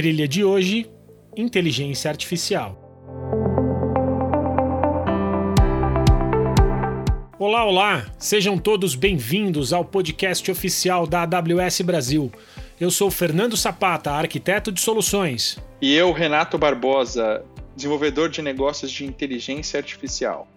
trilha de hoje: inteligência artificial. Olá, olá! Sejam todos bem-vindos ao podcast oficial da AWS Brasil. Eu sou Fernando Sapata, arquiteto de soluções. E eu, Renato Barbosa, desenvolvedor de negócios de inteligência artificial.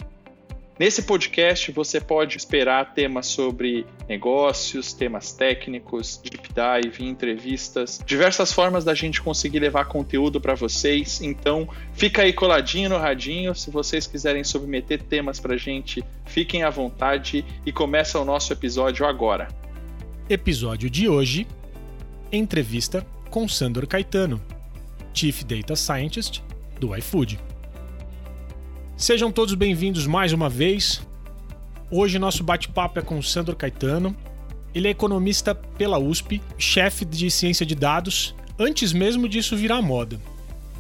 Nesse podcast você pode esperar temas sobre negócios, temas técnicos, deep dive, entrevistas, diversas formas da gente conseguir levar conteúdo para vocês. Então, fica aí coladinho no radinho. Se vocês quiserem submeter temas para gente, fiquem à vontade e começa o nosso episódio agora. Episódio de hoje: entrevista com Sandor Caetano, Chief Data Scientist do iFood. Sejam todos bem-vindos mais uma vez. Hoje nosso bate-papo é com Sandro Caetano. Ele é economista pela USP, chefe de ciência de dados, antes mesmo disso virar moda.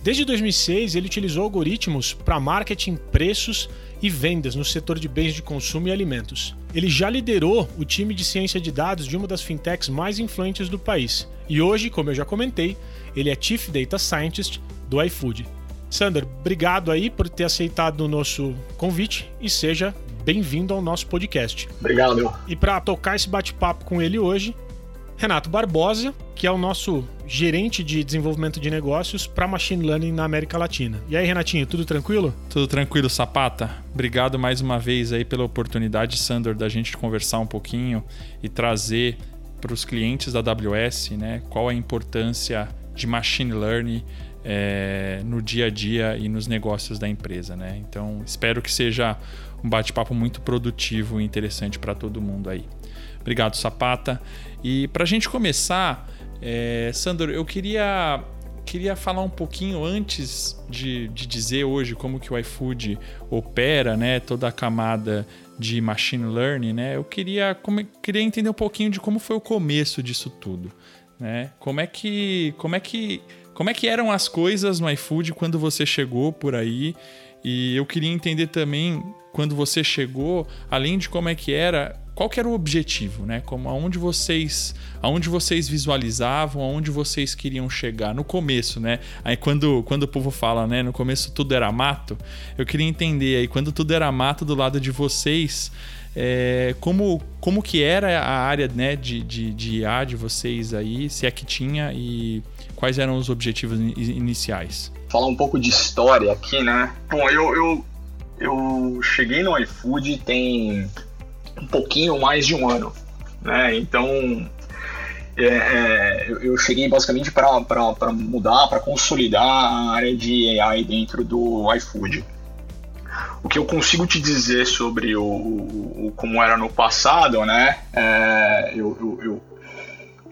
Desde 2006, ele utilizou algoritmos para marketing, preços e vendas no setor de bens de consumo e alimentos. Ele já liderou o time de ciência de dados de uma das fintechs mais influentes do país. E hoje, como eu já comentei, ele é Chief Data Scientist do iFood. Sander, obrigado aí por ter aceitado o nosso convite e seja bem-vindo ao nosso podcast. Obrigado. E para tocar esse bate-papo com ele hoje, Renato Barbosa, que é o nosso gerente de desenvolvimento de negócios para machine learning na América Latina. E aí, Renatinho, tudo tranquilo? Tudo tranquilo, Sapata. Obrigado mais uma vez aí pela oportunidade, Sandor, da gente conversar um pouquinho e trazer para os clientes da AWS, né, qual a importância de machine learning é, no dia a dia e nos negócios da empresa. Né? Então, espero que seja um bate-papo muito produtivo e interessante para todo mundo aí. Obrigado, Sapata. E para a gente começar, é, Sandro, eu queria, queria falar um pouquinho antes de, de dizer hoje como que o iFood opera, né, toda a camada de machine learning, né? Eu queria, como, queria entender um pouquinho de como foi o começo disso tudo, né? Como é que, como é que como é que eram as coisas no iFood quando você chegou por aí? E eu queria entender também, quando você chegou, além de como é que era, qual que era o objetivo, né? Como aonde vocês, aonde vocês visualizavam, aonde vocês queriam chegar no começo, né? Aí quando, quando o povo fala, né, no começo tudo era mato, eu queria entender aí quando tudo era mato do lado de vocês, é, como, como que era a área né, de, de, de IA de vocês aí, se é que tinha e quais eram os objetivos iniciais? Falar um pouco de história aqui, né? Bom, eu, eu, eu cheguei no iFood tem um pouquinho mais de um ano, né? Então é, é, eu cheguei basicamente para mudar, para consolidar a área de AI dentro do iFood. O que eu consigo te dizer sobre o, o como era no passado, né? É, eu, eu, eu,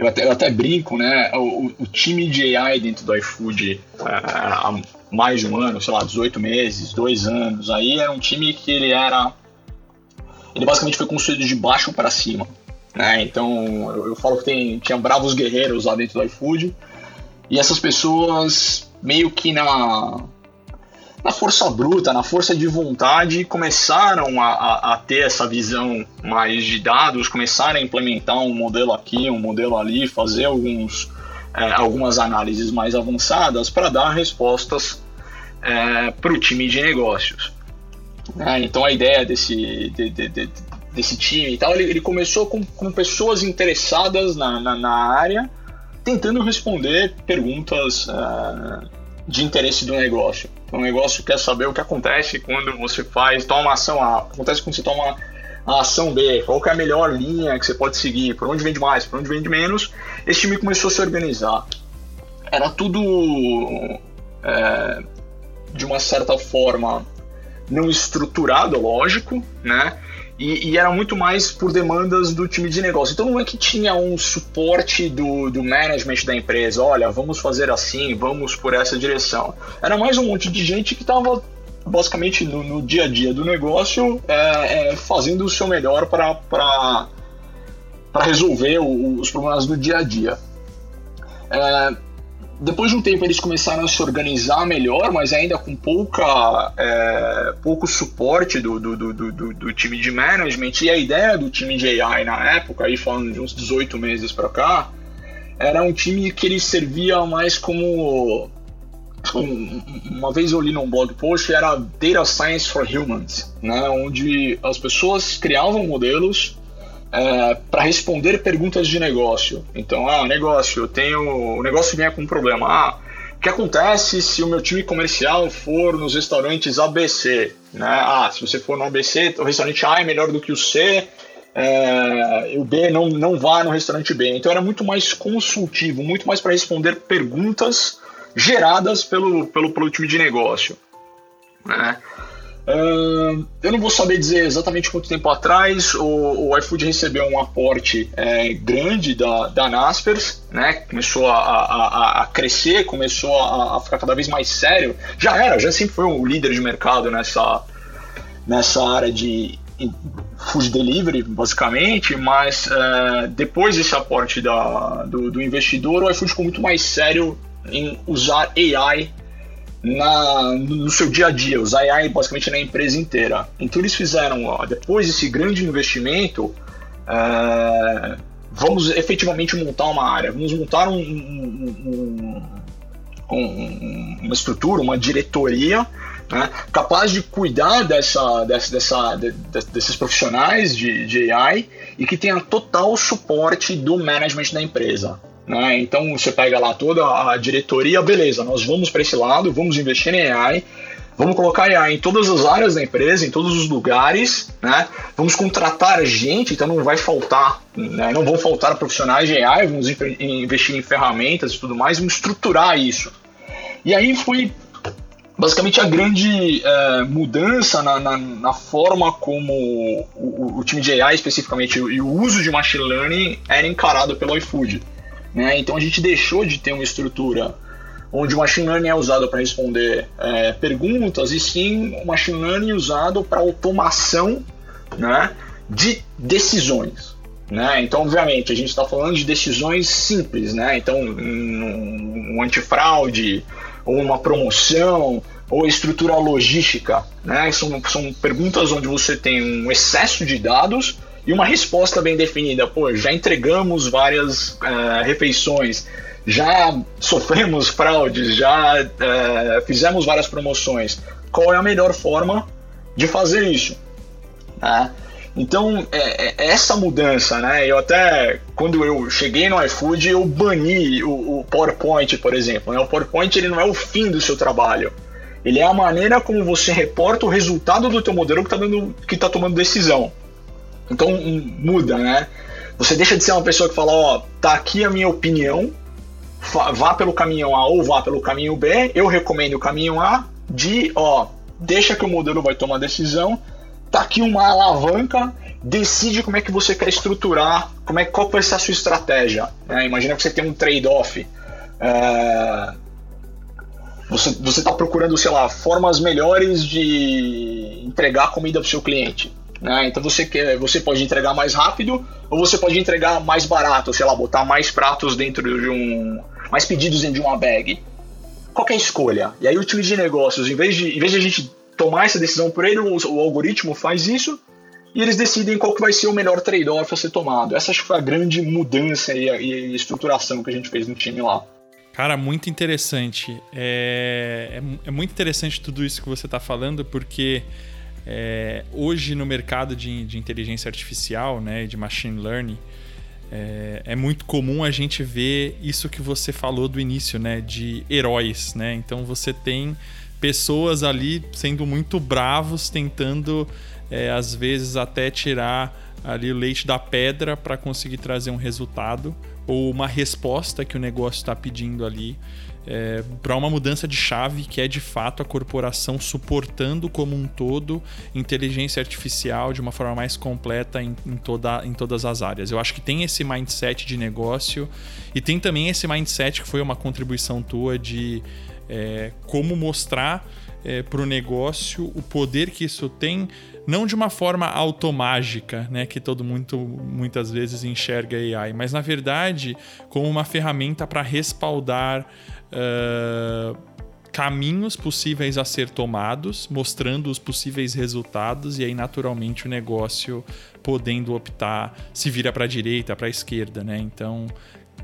eu, até, eu até brinco, né? O, o time de AI dentro do iFood é, há mais de um ano, sei lá, 18 meses, dois anos, aí era um time que ele era. Ele basicamente foi construído de baixo para cima. Né? Então eu, eu falo que tem, tinha bravos guerreiros lá dentro do iFood. E essas pessoas meio que na na força bruta, na força de vontade, começaram a, a, a, ter essa visão mais de dados, começaram a implementar um modelo aqui, um modelo ali, fazer alguns, é, algumas análises mais avançadas para dar respostas é, para o time de negócios. É, então a ideia desse, de, de, de, desse time e tal, ele, ele começou com, com, pessoas interessadas na, na, na, área, tentando responder perguntas é, de interesse do negócio. O negócio quer saber o que acontece quando você faz, toma uma ação A, acontece quando você toma a ação B, qual que é a melhor linha que você pode seguir, por onde vende mais, por onde vende menos. Esse time começou a se organizar. Era tudo é, de uma certa forma não estruturado, lógico, né? E, e, era muito mais por demandas do time de negócio. Então não é que tinha um suporte do, do management da empresa, olha, vamos fazer assim, vamos por essa direção. Era mais um monte de gente que estava basicamente no, no, dia a dia do negócio é, é, fazendo o seu melhor para resolver o, os problemas do dia a dia. É, depois de um tempo eles começaram a se organizar melhor, mas ainda com pouca, é, pouco suporte do, do, do, do, do time de management. E a ideia do time de AI na época, aí falando de uns 18 meses para cá, era um time que ele servia mais como uma vez eu li num blog post era Data Science for Humans, né, onde as pessoas criavam modelos é, para responder perguntas de negócio. Então, ah, negócio, eu tenho, o negócio vem com um problema. Ah, o que acontece se o meu time comercial for nos restaurantes ABC? Né? Ah, se você for no ABC, o restaurante A é melhor do que o C, é, o B não, não vá no restaurante B. Então era muito mais consultivo, muito mais para responder perguntas geradas pelo, pelo, pelo time de negócio. Né? Uh, eu não vou saber dizer exatamente quanto tempo atrás o, o iFood recebeu um aporte é, grande da, da Naspers, né? Começou a, a, a crescer, começou a, a, ficar cada vez mais sério. Já era, já sempre foi o líder de mercado nessa, nessa área de food delivery, basicamente, mas uh, depois desse aporte da, do, do investidor, o iFood ficou muito mais sério em usar AI na, no seu dia a dia, usar AI basicamente na empresa inteira. Então eles fizeram, ó, depois desse grande investimento, é, vamos efetivamente montar uma área, vamos montar um, um, um, uma estrutura, uma diretoria né, capaz de cuidar dessa, dessa, dessa, de, desses profissionais de, de AI e que tenha total suporte do management da empresa. Né? Então você pega lá toda a diretoria, beleza, nós vamos para esse lado, vamos investir em AI, vamos colocar AI em todas as áreas da empresa, em todos os lugares, né? vamos contratar gente, então não vai faltar, né? não vão faltar profissionais de AI, vamos investir em ferramentas e tudo mais, vamos estruturar isso. E aí foi basicamente a grande é, mudança na, na, na, forma como o, o, time de AI especificamente e o uso de machine learning era encarado pelo iFood. Né? Então a gente deixou de ter uma estrutura onde o machine learning é usado para responder é, perguntas e sim o machine learning usado para automação né, de decisões. Né? Então, obviamente, a gente está falando de decisões simples, né? Então, um, um antifraude, ou uma promoção, ou estrutura logística, né? São, são perguntas onde você tem um excesso de dados e uma resposta bem definida. Pô, já entregamos várias uh, refeições, já sofremos fraudes, já uh, fizemos várias promoções. Qual é a melhor forma de fazer isso? Né? Então, é, é, essa mudança, né? Eu até, quando eu cheguei no iFood, eu bani o, o PowerPoint, por exemplo. Né? O PowerPoint ele não é o fim do seu trabalho. Ele é a maneira como você reporta o resultado do teu modelo que está tá tomando decisão. Então muda, né? Você deixa de ser uma pessoa que fala, ó, tá aqui a minha opinião, vá pelo caminho A ou vá pelo caminho B, eu recomendo o caminho A, de, ó, deixa que o modelo vai tomar decisão, tá aqui uma alavanca, decide como é que você quer estruturar, como é, qual vai ser a sua estratégia. Né? Imagina que você tem um trade-off. É... Você está procurando, sei lá, formas melhores de entregar comida para o seu cliente. Né? Então você, quer, você pode entregar mais rápido ou você pode entregar mais barato, sei lá, botar mais pratos dentro de um. mais pedidos dentro de uma bag. Qual é a escolha? E aí o time de negócios, em vez de, em vez de a gente tomar essa decisão por ele, o, o algoritmo faz isso e eles decidem qual que vai ser o melhor trade-off a ser tomado. Essa acho que foi a grande mudança e, e estruturação que a gente fez no time lá. Cara, muito interessante. É, é, é muito interessante tudo isso que você está falando, porque é, hoje no mercado de, de, inteligência artificial, né, de machine learning, é, é, muito comum a gente ver isso que você falou do início, né, de heróis, né? Então você tem pessoas ali sendo muito bravos, tentando é, às vezes até tirar ali o leite da pedra para conseguir trazer um resultado ou uma resposta que o negócio está pedindo ali é, para uma mudança de chave que é de fato a corporação suportando como um todo inteligência artificial de uma forma mais completa em, em, toda, em todas as áreas. Eu acho que tem esse mindset de negócio e tem também esse mindset que foi uma contribuição tua de é, como mostrar é, para o negócio o poder que isso tem, não de uma forma automágica, né, que todo mundo muitas vezes enxerga AI, mas na verdade como uma ferramenta para respaldar uh, caminhos possíveis a ser tomados, mostrando os possíveis resultados e aí naturalmente o negócio podendo optar se vira para a direita, para a esquerda, né? Então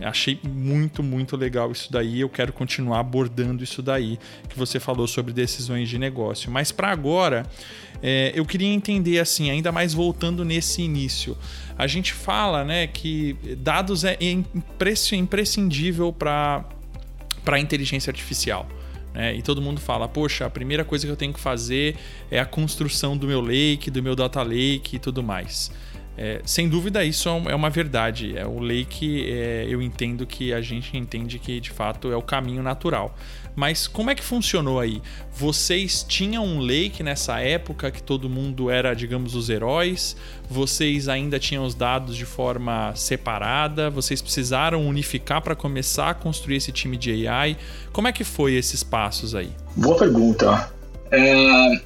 Achei muito, muito legal isso daí. Eu quero continuar abordando isso daí que você falou sobre decisões de negócio. Mas para agora, é, eu queria entender assim, ainda mais voltando nesse início. A gente fala, né, que dados é imprescindível para para inteligência artificial. Né? E todo mundo fala, poxa, a primeira coisa que eu tenho que fazer é a construção do meu lake, do meu data lake e tudo mais. É, sem dúvida, isso é, é uma verdade. É, o lake, é, eu entendo que a gente entende que de fato é o caminho natural. Mas como é que funcionou aí? Vocês tinham um lake nessa época que todo mundo era, digamos, os heróis? Vocês ainda tinham os dados de forma separada? Vocês precisaram unificar para começar a construir esse time de AI? Como é que foi esses passos aí? Boa pergunta. É,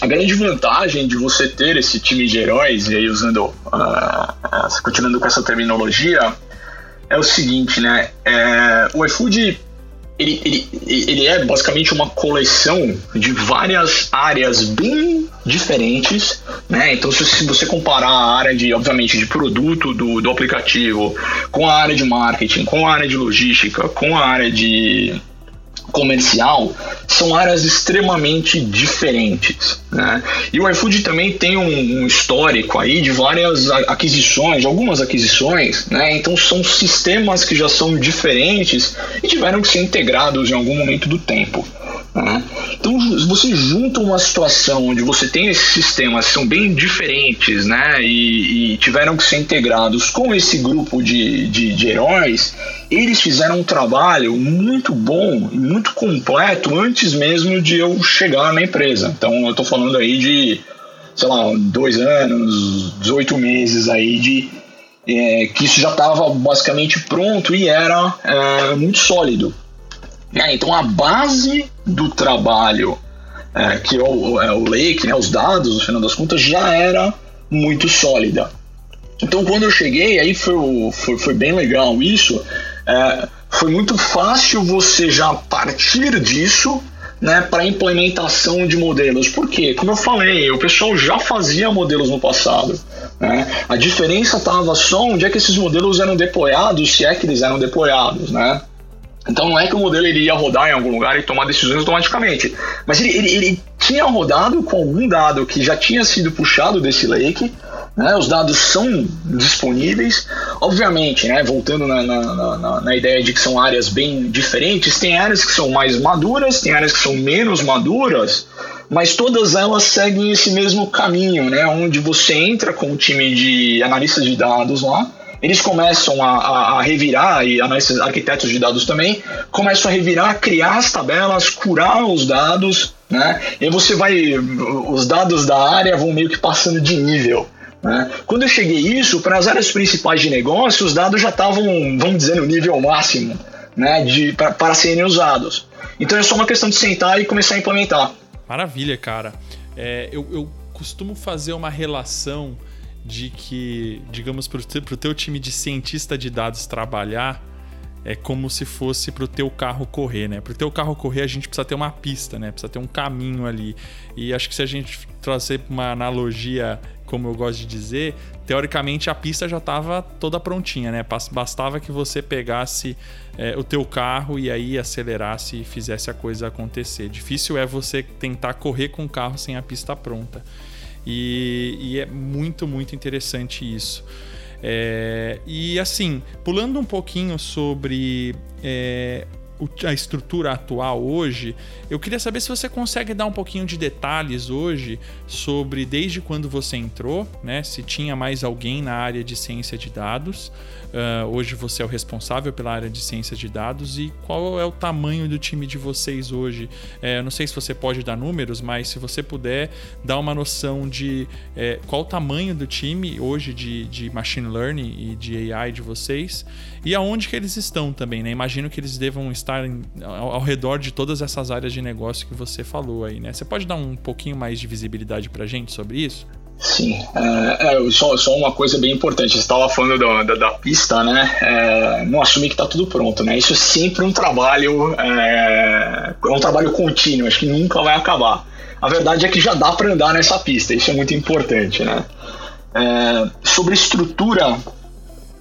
a grande vantagem de você ter esse time de heróis, e aí usando, uh, continuando com essa terminologia, é o seguinte, né? É, o iFood ele, ele, ele é basicamente uma coleção de várias áreas bem diferentes, né? Então, se, se você comparar a área de, obviamente, de produto do, do aplicativo com a área de marketing, com a área de logística, com a área de comercial são áreas extremamente diferentes. Né? E o iFood também tem um, um, histórico aí de várias aquisições, algumas aquisições, né? então são sistemas que já são diferentes e tiveram que ser integrados em algum momento do tempo. Né? Então, você junta uma situação onde você tem esses sistemas que são bem diferentes né? e, e tiveram que ser integrados com esse grupo de, de, de heróis, eles fizeram um trabalho muito bom e muito completo antes mesmo de eu chegar na empresa. Então, eu estou falando aí de, sei lá, dois anos, 18 meses aí de é, que isso já estava basicamente pronto e era é, muito sólido. É, então a base do trabalho, é, que é o, é o Lake, né, os dados, no final das contas, já era muito sólida. Então quando eu cheguei, aí foi, foi, foi bem legal isso. É, foi muito fácil você já partir disso né, para implementação de modelos. Por quê? Como eu falei, o pessoal já fazia modelos no passado. Né? A diferença estava só onde é que esses modelos eram deployados, se é que eles eram deployados. Né? Então não é que o modelo ele ia rodar em algum lugar e tomar decisões automaticamente, mas ele, ele, ele tinha rodado com algum dado que já tinha sido puxado desse lake, né? os dados são disponíveis, obviamente, né? voltando na, na, na, na, ideia de que são áreas bem diferentes, tem áreas que são mais maduras, tem áreas que são menos maduras, mas todas elas seguem esse mesmo caminho, né? onde você entra com o time de analistas de dados lá, eles começam a, a, a revirar, e esses arquitetos de dados também, começam a revirar, criar as tabelas, curar os dados, né? E você vai, os dados da área vão meio que passando de nível. Né? Quando eu cheguei isso, para as áreas principais de negócio, os dados já estavam, vamos dizer, no nível máximo né, de, para serem usados. Então é só uma questão de sentar e começar a implementar. Maravilha, cara. É, eu, eu costumo fazer uma relação de que, digamos, para o teu time de cientista de dados trabalhar, é como se fosse para o teu carro correr, né? Para o teu carro correr, a gente precisa ter uma pista, né? Precisa ter um caminho ali. E acho que se a gente trazer uma analogia, como eu gosto de dizer, teoricamente a pista já estava toda prontinha, né? Bastava que você pegasse é, o teu carro e aí acelerasse e fizesse a coisa acontecer. Difícil é você tentar correr com o carro sem a pista pronta. E, e é muito, muito interessante isso. É, e assim, pulando um pouquinho sobre é, a estrutura atual hoje, eu queria saber se você consegue dar um pouquinho de detalhes hoje sobre desde quando você entrou, né? Se tinha mais alguém na área de ciência de dados, Uh, hoje você é o responsável pela área de ciência de dados e qual é o tamanho do time de vocês hoje? É, não sei se você pode dar números, mas se você puder dar uma noção de é, qual o tamanho do time hoje de, de machine learning e de AI de vocês e aonde que eles estão também, né? Imagino que eles devam estar em, ao, ao, redor de todas essas áreas de negócio que você falou aí, né? Você pode dar um pouquinho mais de visibilidade para gente sobre isso? Sim, é, é, só, só uma coisa bem importante, você estava falando da, da, da, pista, né? É, não assumir que está tudo pronto, né? Isso é sempre um trabalho, é, é, um trabalho contínuo, acho que nunca vai acabar. A verdade é que já dá para andar nessa pista, isso é muito importante, né? É, sobre estrutura,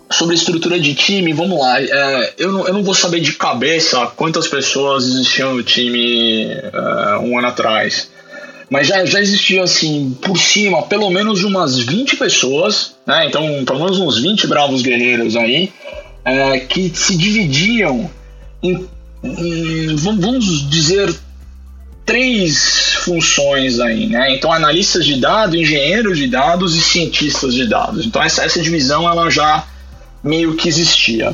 sobre estrutura de time, vamos lá. É, eu, não, eu não vou saber de cabeça quantas pessoas existiam no time uh, um ano atrás. Mas já, já existia, assim, por cima, pelo menos umas 20 pessoas, né? Então, pelo menos uns 20 bravos guerreiros aí, é, que se dividiam em, em, vamos dizer, três funções aí, né? Então, analistas de dados, engenheiros de dados e cientistas de dados. Então, essa, essa divisão ela já meio que existia.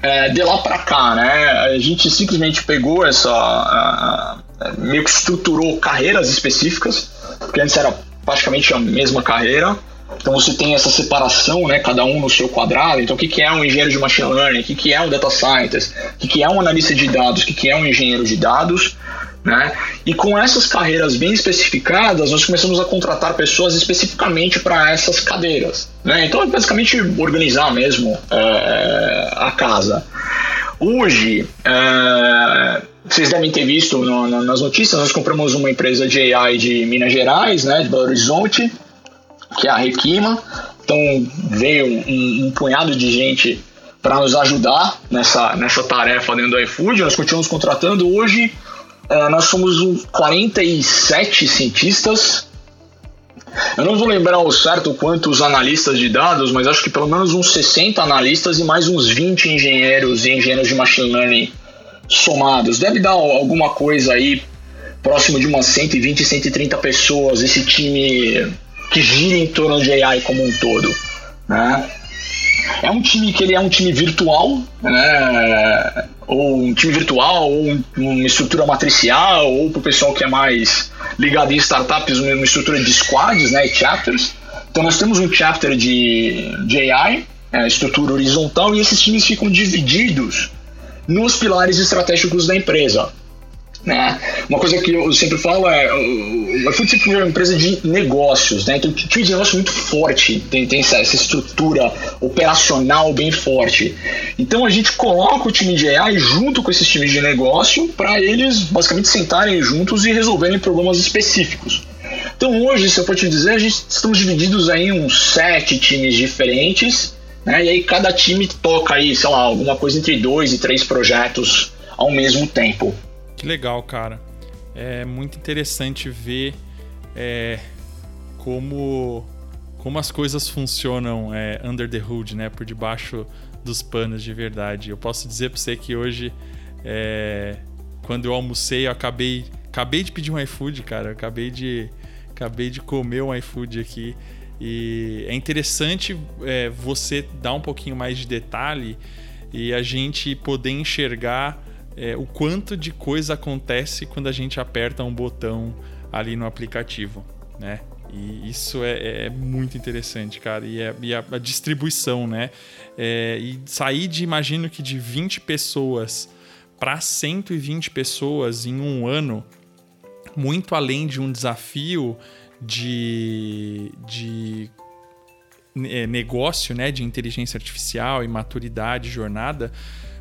É, de lá para cá, né? A gente simplesmente pegou essa. meio que estruturou carreiras específicas, porque antes era praticamente a mesma carreira. Então você tem essa separação, né, cada um no seu quadrado. Então o que, que é um engenheiro de machine learning? O que, que é um data scientist? O que, que é um analista de dados? O que, que é um engenheiro de dados? Né? E com essas carreiras bem especificadas, nós começamos a contratar pessoas especificamente para essas cadeiras. Né? Então é basicamente organizar mesmo é, a casa. Hoje, é, vocês devem ter visto no, no, nas notícias, nós compramos uma empresa de AI de Minas Gerais, né, de Belo Horizonte, que é a Requima. Então veio um, um punhado de gente para nos ajudar nessa, nessa tarefa dentro do iFood. Nós continuamos contratando hoje. É, nós somos um 47 cientistas. Eu não vou lembrar ao certo quantos analistas de dados, mas acho que pelo menos uns 60 analistas e mais uns 20 engenheiros e engenheiros de machine learning somados. Deve dar alguma coisa aí próximo de umas 120, 130 pessoas, esse time que gira em torno de AI como um todo. Né? É um time que ele é um time virtual, né? ou um time virtual, ou uma estrutura matricial, ou para o pessoal que é mais ligado em startups, uma estrutura de squads, né, chapters. Então nós temos um chapter de, de AI, é, estrutura horizontal, e esses times ficam divididos nos pilares estratégicos da empresa. Né? Uma coisa que eu sempre falo é o iFood sempre foi uma empresa de negócios, né? então tinha um negócio muito forte, tem, tem essa, essa, estrutura operacional bem forte. Então a gente coloca o time de AI junto com esses times de negócio para eles basicamente sentarem juntos e resolverem problemas específicos. Então hoje, se eu for te dizer, a gente estamos divididos aí em uns sete times diferentes, né? e aí cada time toca aí, sei lá, alguma coisa entre dois e três projetos ao mesmo tempo. Que legal, cara. É muito interessante ver é, como, como as coisas funcionam é, under the hood, né? Por debaixo dos panos de verdade. Eu posso dizer para você que hoje, é, quando eu almocei, eu acabei, acabei de pedir um iFood, cara. Eu acabei de, acabei de comer um iFood aqui. E é interessante é, você dar um pouquinho mais de detalhe e a gente poder enxergar é, o quanto de coisa acontece quando a gente aperta um botão ali no aplicativo, né? E isso é, é muito interessante, cara. E, é, e a, a, distribuição, né? É, e sair de, imagino que de 20 pessoas para 120 pessoas em um ano, muito além de um desafio de, de é, negócio, né? De inteligência artificial e maturidade, jornada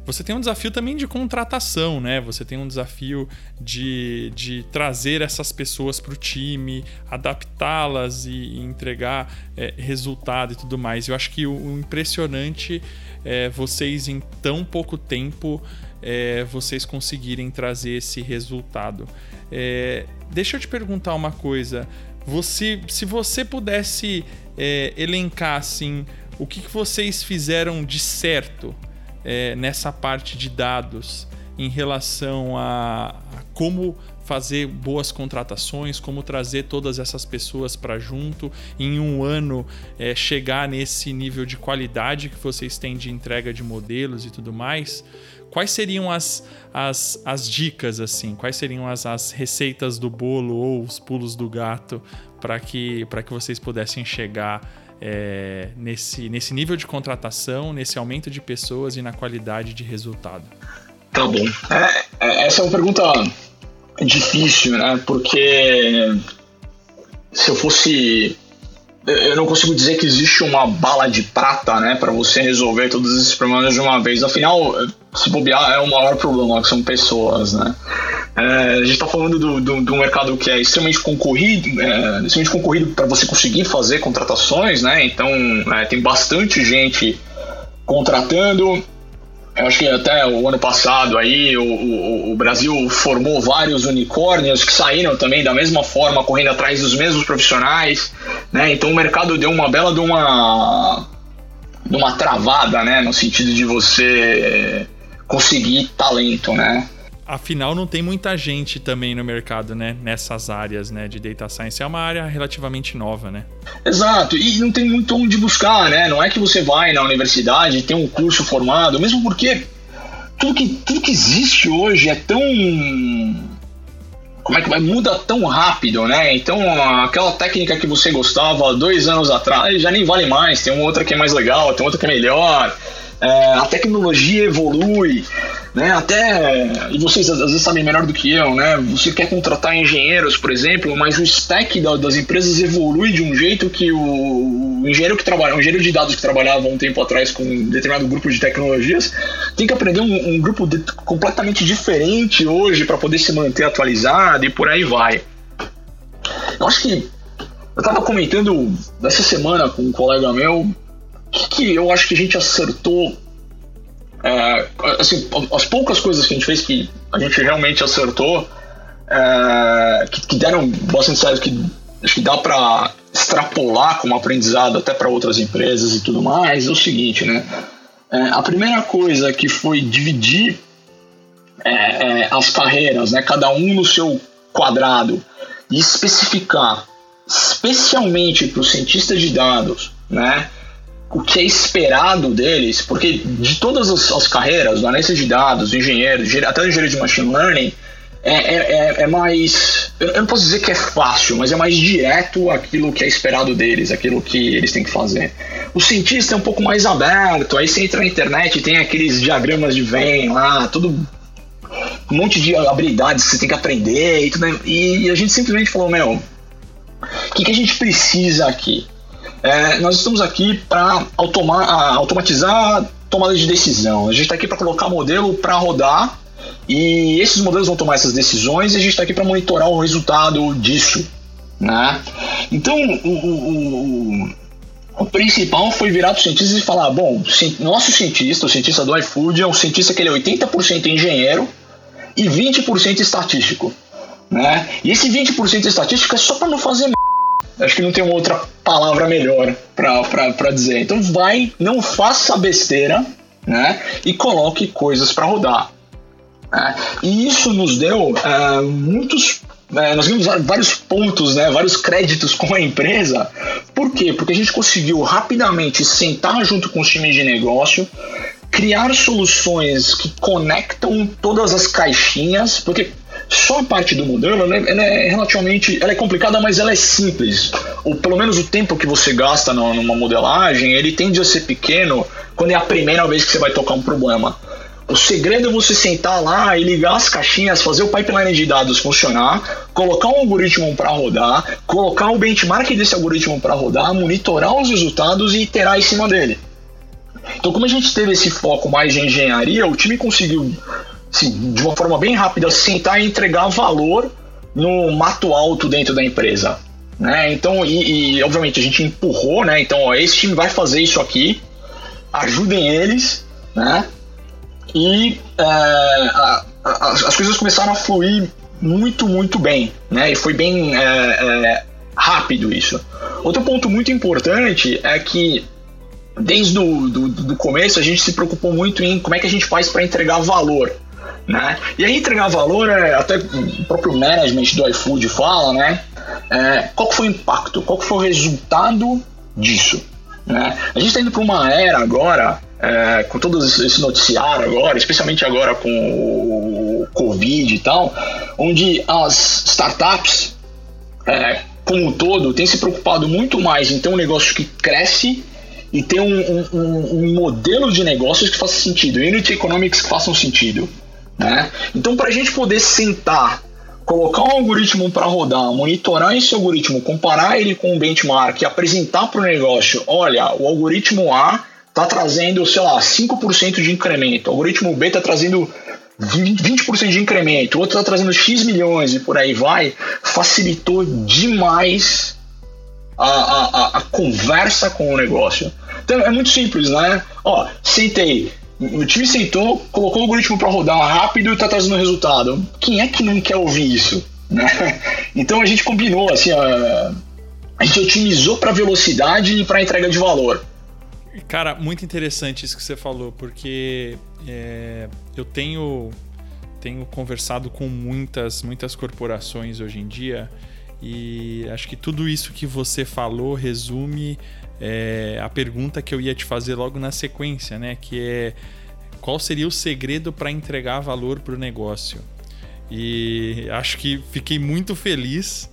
você tem um desafio também de contratação, né? Você tem um desafio de, de trazer essas pessoas para o time, adaptá-las e, entregar é, resultado e tudo mais. Eu acho que o, o impressionante é vocês em tão pouco tempo é, vocês conseguirem trazer esse resultado. É, deixa eu te perguntar uma coisa. Você, se você pudesse é, elencar assim, o que, que vocês fizeram de certo é, nessa parte de dados em relação a, a, como fazer boas contratações, como trazer todas essas pessoas para junto, em um ano é, chegar nesse nível de qualidade que vocês têm de entrega de modelos e tudo mais. Quais seriam as, as, as dicas, assim? Quais seriam as, as receitas do bolo ou os pulos do gato para que, que vocês pudessem chegar é, nesse, nesse nível de contratação, nesse aumento de pessoas e na qualidade de resultado? Tá bom. É, é, essa é uma pergunta difícil, né? Porque se eu fosse. Eu não consigo dizer que existe uma bala de prata, né, para você resolver todos esses problemas de uma vez. Afinal, se bobear, é o maior problema, que são pessoas, né? É, a gente está falando do, do, do, mercado que é extremamente concorrido, é, extremamente concorrido para você conseguir fazer contratações, né? Então é, tem bastante gente contratando. Eu acho que até o ano passado aí o, o, o, Brasil formou vários unicórnios que saíram também da mesma forma, correndo atrás dos mesmos profissionais, né? Então o mercado deu uma bela de uma de uma travada, né, no sentido de você conseguir talento, né? Afinal, não tem muita gente também no mercado, né? Nessas áreas, né? De data science. É uma área relativamente nova, né? Exato. E não tem muito onde buscar, né? Não é que você vai na universidade, tem um curso formado, mesmo porque tudo que, tudo que existe hoje é tão como é que vai muda tão rápido, né? Então aquela técnica que você gostava dois anos atrás já nem vale mais. Tem uma outra que é mais legal, tem outra que é melhor. É, a tecnologia evolui né? Até, e vocês às vezes sabem melhor do que eu, né? Você quer contratar engenheiros, por exemplo, mas o stack das empresas evolui de um jeito que o, engenheiro que trabalha, o engenheiro de dados que trabalhava um tempo atrás com um determinado grupo de tecnologias, tem que aprender um, um grupo de, completamente diferente hoje para poder se manter atualizado e por aí vai. Eu acho que eu estava comentando dessa semana com um colega meu que, que eu acho que a gente acertou é, assim, as poucas coisas que a gente fez que a gente realmente acertou, é, que, que, deram bastante certo, que acho que dá para extrapolar como aprendizado até para outras empresas e tudo mais, é o seguinte, né? É, a primeira coisa que foi dividir é, é, as carreiras, né? Cada um no seu quadrado e especificar, especialmente para o cientista de dados, né? O que é esperado deles, porque de todas as, as carreiras, do analista de dados, do engenheiro, até engenheiro de machine learning, é, é, é, é mais. Eu não posso dizer que é fácil, mas é mais direto aquilo que é esperado deles, aquilo que eles têm que fazer. O cientista é um pouco mais aberto, aí você entra na internet e tem aqueles diagramas de Venn lá, tudo. Um monte de habilidades que você tem que aprender e tudo. E a gente simplesmente falou: meu, o que, que a gente precisa aqui? É, nós estamos aqui para automatizar tomada de decisão. A gente está aqui para colocar modelo para rodar e esses modelos vão tomar essas decisões e a gente está aqui para monitorar o resultado disso. Né? Então, o, o, o principal foi virar para os cientistas e falar: bom, nosso cientista, o cientista do iFood, é um cientista que ele é 80% engenheiro e 20% estatístico. Né? E esse 20% estatístico é só para não fazer Acho que não tem outra palavra melhor para dizer. Então vai, não faça besteira, né? E coloque coisas para rodar. Né? E isso nos deu uh, muitos é, nós vimos vários pontos, né, vários créditos com a empresa. Por quê? Porque a gente conseguiu rapidamente sentar junto com os times de negócio, criar soluções que conectam todas as caixinhas, porque só a parte do modelo, ela é, ela é relativamente, ela é complicada, mas ela é simples. Ou pelo menos o tempo que você gasta numa modelagem, ele tende a ser pequeno quando é a primeira vez que você vai tocar um problema. O segredo é você sentar lá e ligar as caixinhas, fazer o pipeline de dados funcionar, colocar um algoritmo para rodar, colocar o benchmark desse algoritmo para rodar, monitorar os resultados e iterar em cima dele. Então, como a gente teve esse foco mais de engenharia, o time conseguiu assim, de uma forma bem rápida, sentar e entregar valor no mato alto dentro da empresa. Né? Então, e, e, obviamente a gente empurrou, né? Então, ó, esse time vai fazer isso aqui, ajudem eles, né? E é, a, a, as coisas começaram a fluir muito, muito bem, né? E foi bem é, é, rápido isso. Outro ponto muito importante é que desde o do, do começo a gente se preocupou muito em como é que a gente faz para entregar valor né? E aí entregar valor, é, até o próprio management do iFood fala, né? É, qual foi o impacto, qual foi o resultado disso? Né? A gente está indo para uma era agora, é, com todo esse noticiário agora, especialmente agora com o Covid e tal, onde as startups, é, como um todo, têm se preocupado muito mais em ter um negócio que cresce e ter um, um, um modelo de negócios que faça sentido, unit economics que façam sentido. Né? Então, para a gente poder sentar, colocar um algoritmo para rodar, monitorar esse algoritmo, comparar ele com um benchmark e apresentar para o negócio: olha, o algoritmo A está trazendo, sei lá, 5% de incremento, o algoritmo B está trazendo 20% de incremento, o outro está trazendo X milhões e por aí vai, facilitou demais a, a, a, conversa com o negócio. Então é muito simples, né? Ó, sentei, o time sentou, colocou o algoritmo para rodar rápido e tá trazendo resultado. Quem é que não quer ouvir isso? Né? Então a gente combinou, assim, a, a gente otimizou para velocidade e para entrega de valor. Cara, muito interessante isso que você falou, porque é, eu tenho, tenho conversado com muitas, muitas corporações hoje em dia e acho que tudo isso que você falou resume é, a pergunta que eu ia te fazer logo na sequência, né? Que é qual seria o segredo para entregar valor para o negócio? E acho que fiquei muito feliz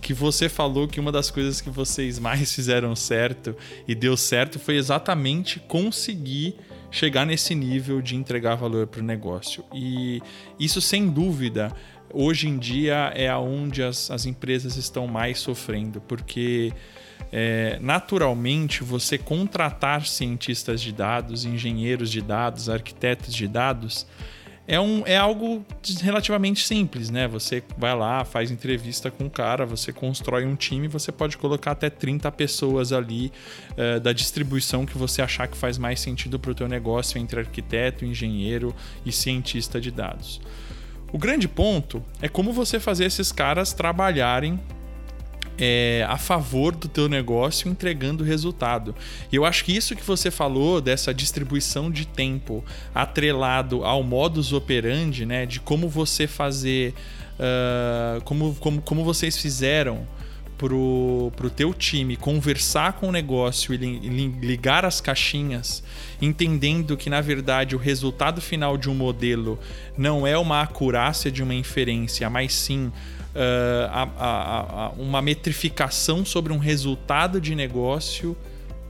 que você falou que uma das coisas que vocês mais fizeram certo e deu certo foi exatamente conseguir chegar nesse nível de entregar valor para o negócio. E isso, sem dúvida, hoje em dia é aonde as, as empresas estão mais sofrendo, porque é, naturalmente você contratar cientistas de dados, engenheiros de dados, arquitetos de dados é, um, é algo relativamente simples, né? Você vai lá, faz entrevista com o cara, você constrói um time, você pode colocar até 30 pessoas ali uh, da distribuição que você achar que faz mais sentido para o teu negócio entre arquiteto, engenheiro e cientista de dados. O grande ponto é como você fazer esses caras trabalharem é, a favor do teu negócio entregando resultado. E eu acho que isso que você falou dessa distribuição de tempo atrelado ao modus operandi, né, de como você fazer, uh, como, como, como vocês fizeram pro, pro teu time conversar com o negócio e ligar as caixinhas, entendendo que na verdade o resultado final de um modelo não é uma acurácia de uma inferência, mas sim a, a, a, uma metrificação sobre um resultado de negócio,